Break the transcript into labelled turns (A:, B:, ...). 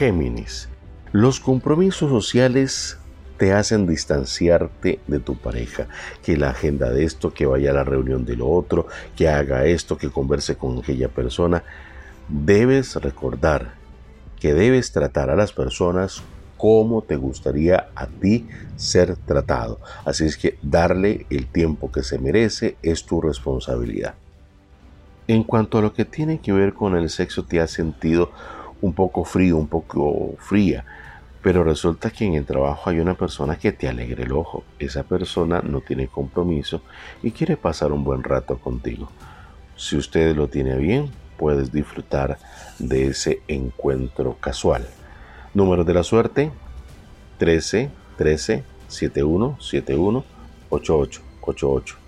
A: Géminis. Los compromisos sociales te hacen distanciarte de tu pareja, que la agenda de esto, que vaya a la reunión de lo otro, que haga esto, que converse con aquella persona. Debes recordar que debes tratar a las personas como te gustaría a ti ser tratado. Así es que darle el tiempo que se merece es tu responsabilidad. En cuanto a lo que tiene que ver con el sexo, te has sentido un poco frío, un poco fría, pero resulta que en el trabajo hay una persona que te alegre el ojo. Esa persona no tiene compromiso y quiere pasar un buen rato contigo. Si usted lo tiene bien, puedes disfrutar de ese encuentro casual. Número de la suerte 13 13 71 71 88 88.